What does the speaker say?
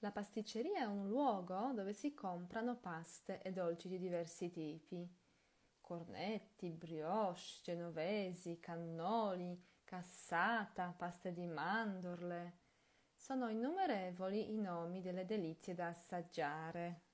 La pasticceria è un luogo dove si comprano paste e dolci di diversi tipi. Cornetti, brioche, genovesi, cannoli, cassata, paste di mandorle. Sono innumerevoli i nomi delle delizie da assaggiare.